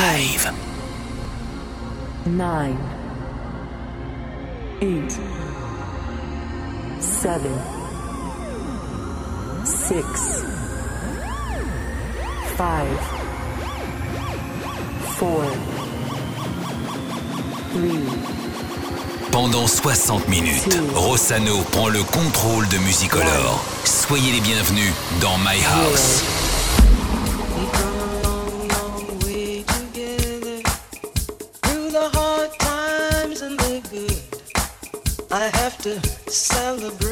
live. Nine, eight, seven, six, five, four, three. Pendant 60 minutes, Rossano prend le contrôle de Musicolor. Soyez les bienvenus dans My House. Celebrate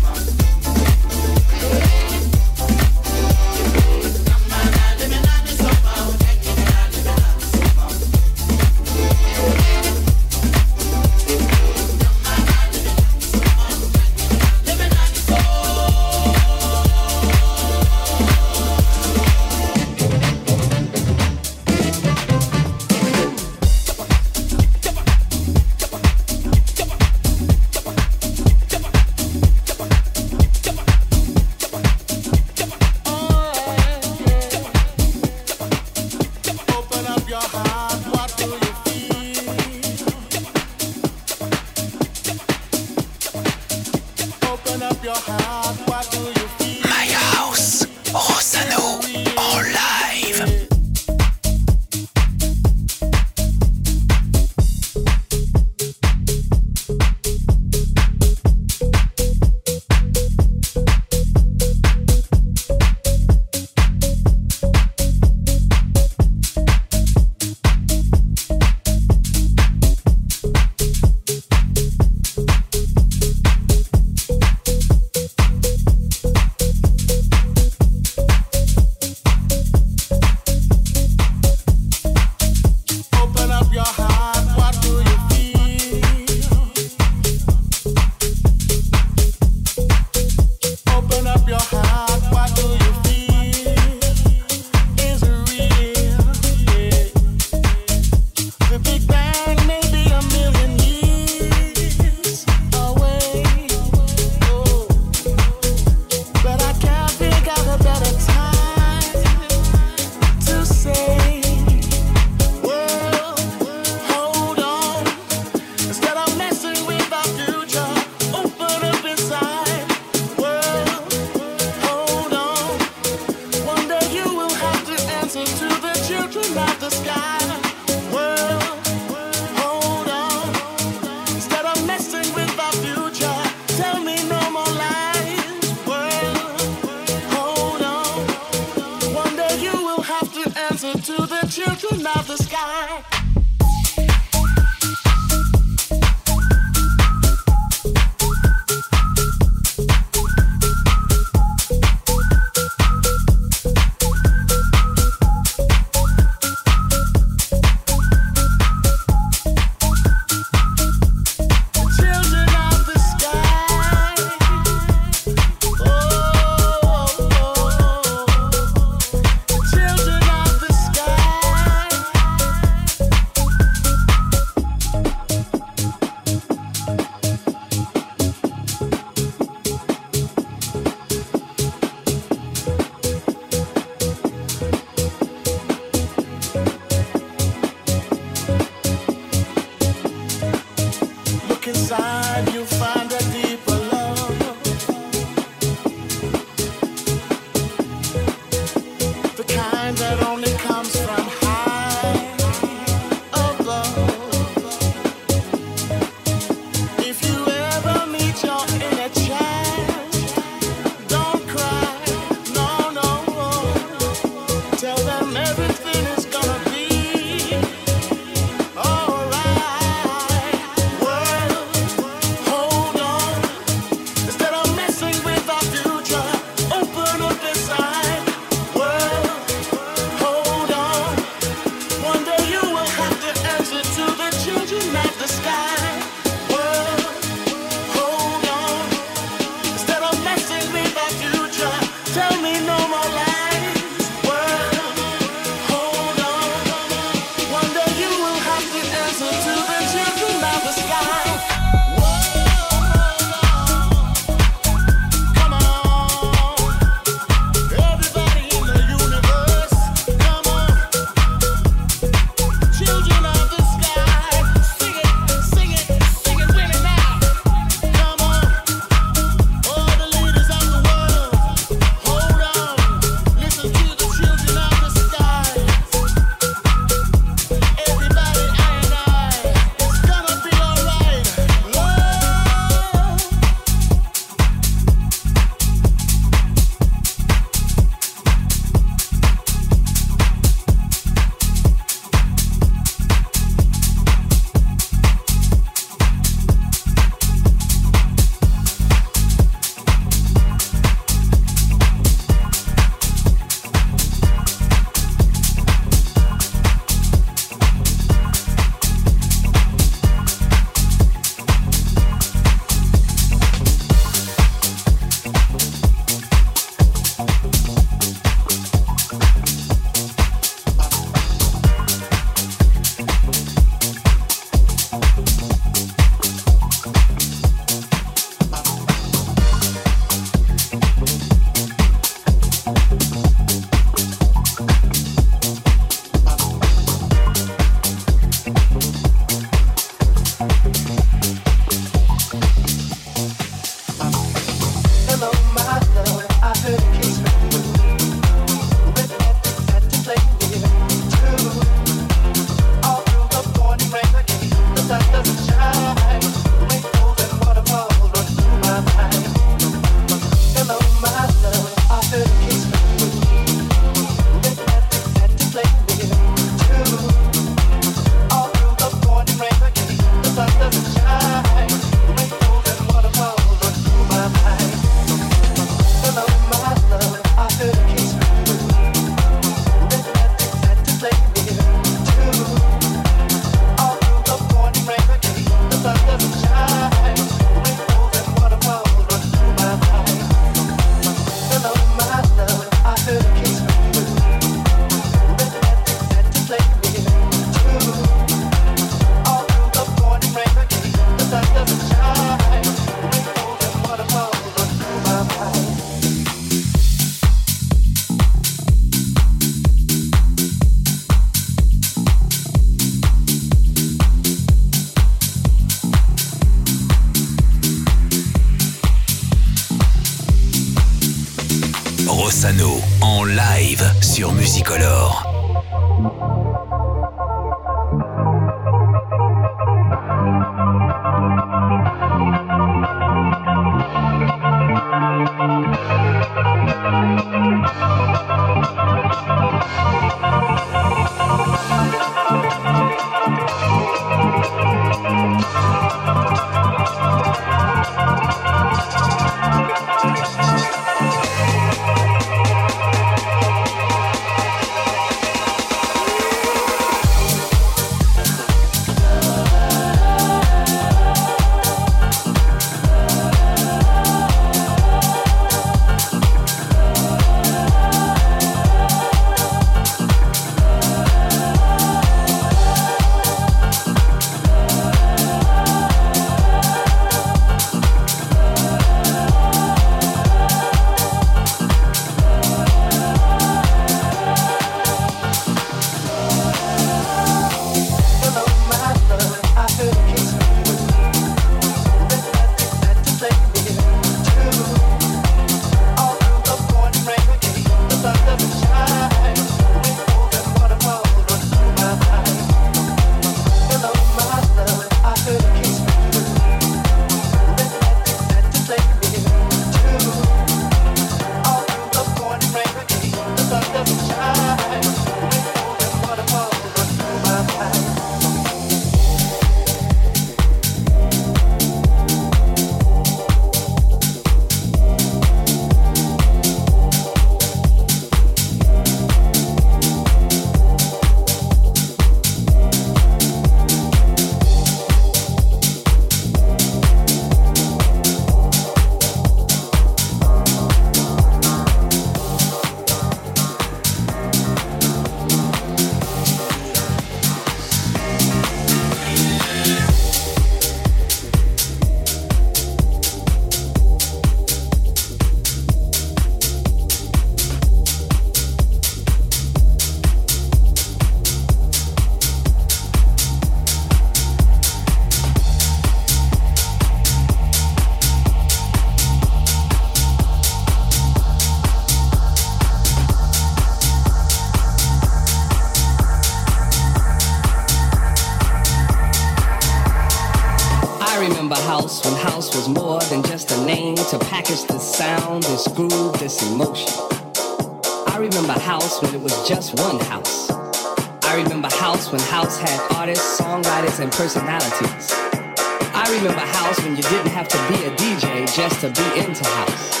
house.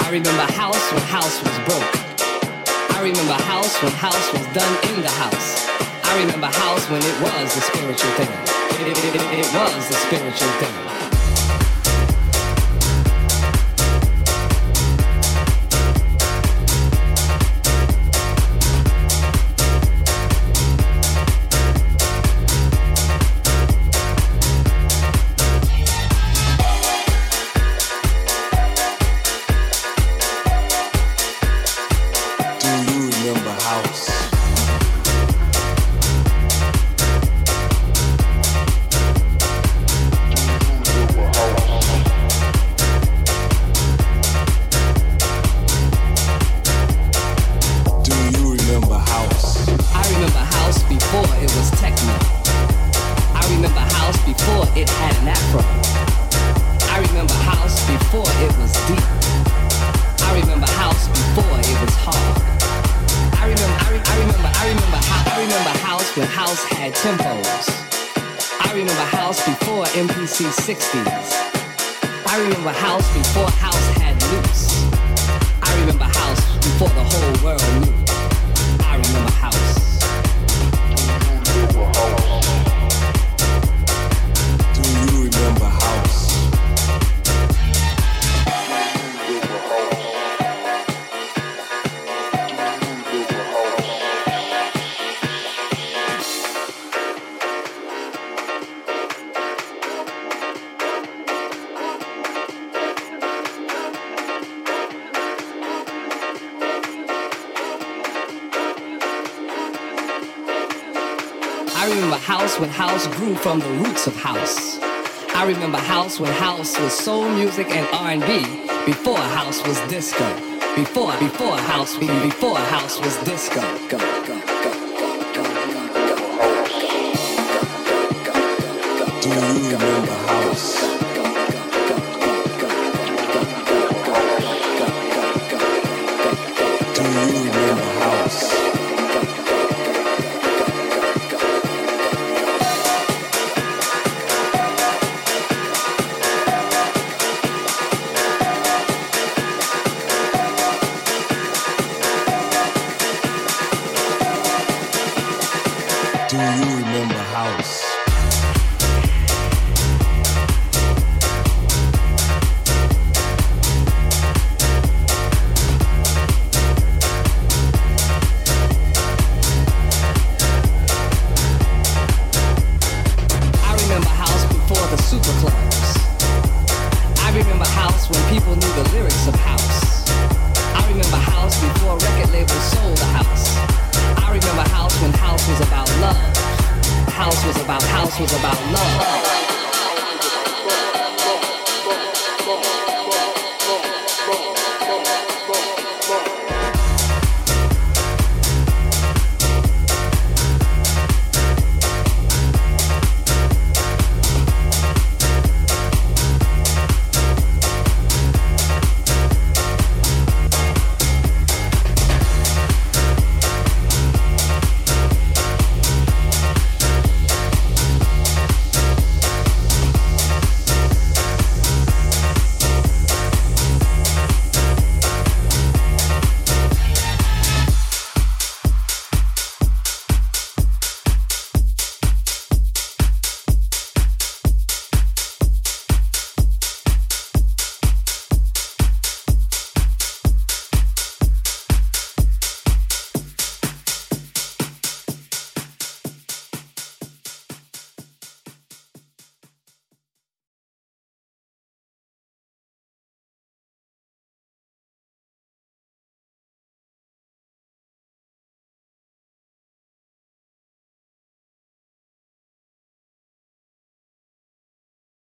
I remember house when house was broke. I remember house when house was done in the house. I remember house when it was the spiritual thing. It, it, it, it was the spiritual thing. house. Grew from the roots of house. I remember house when house was soul music and R&B, before house was disco. Before, before house, before house was disco. Go. Do you remember house? you.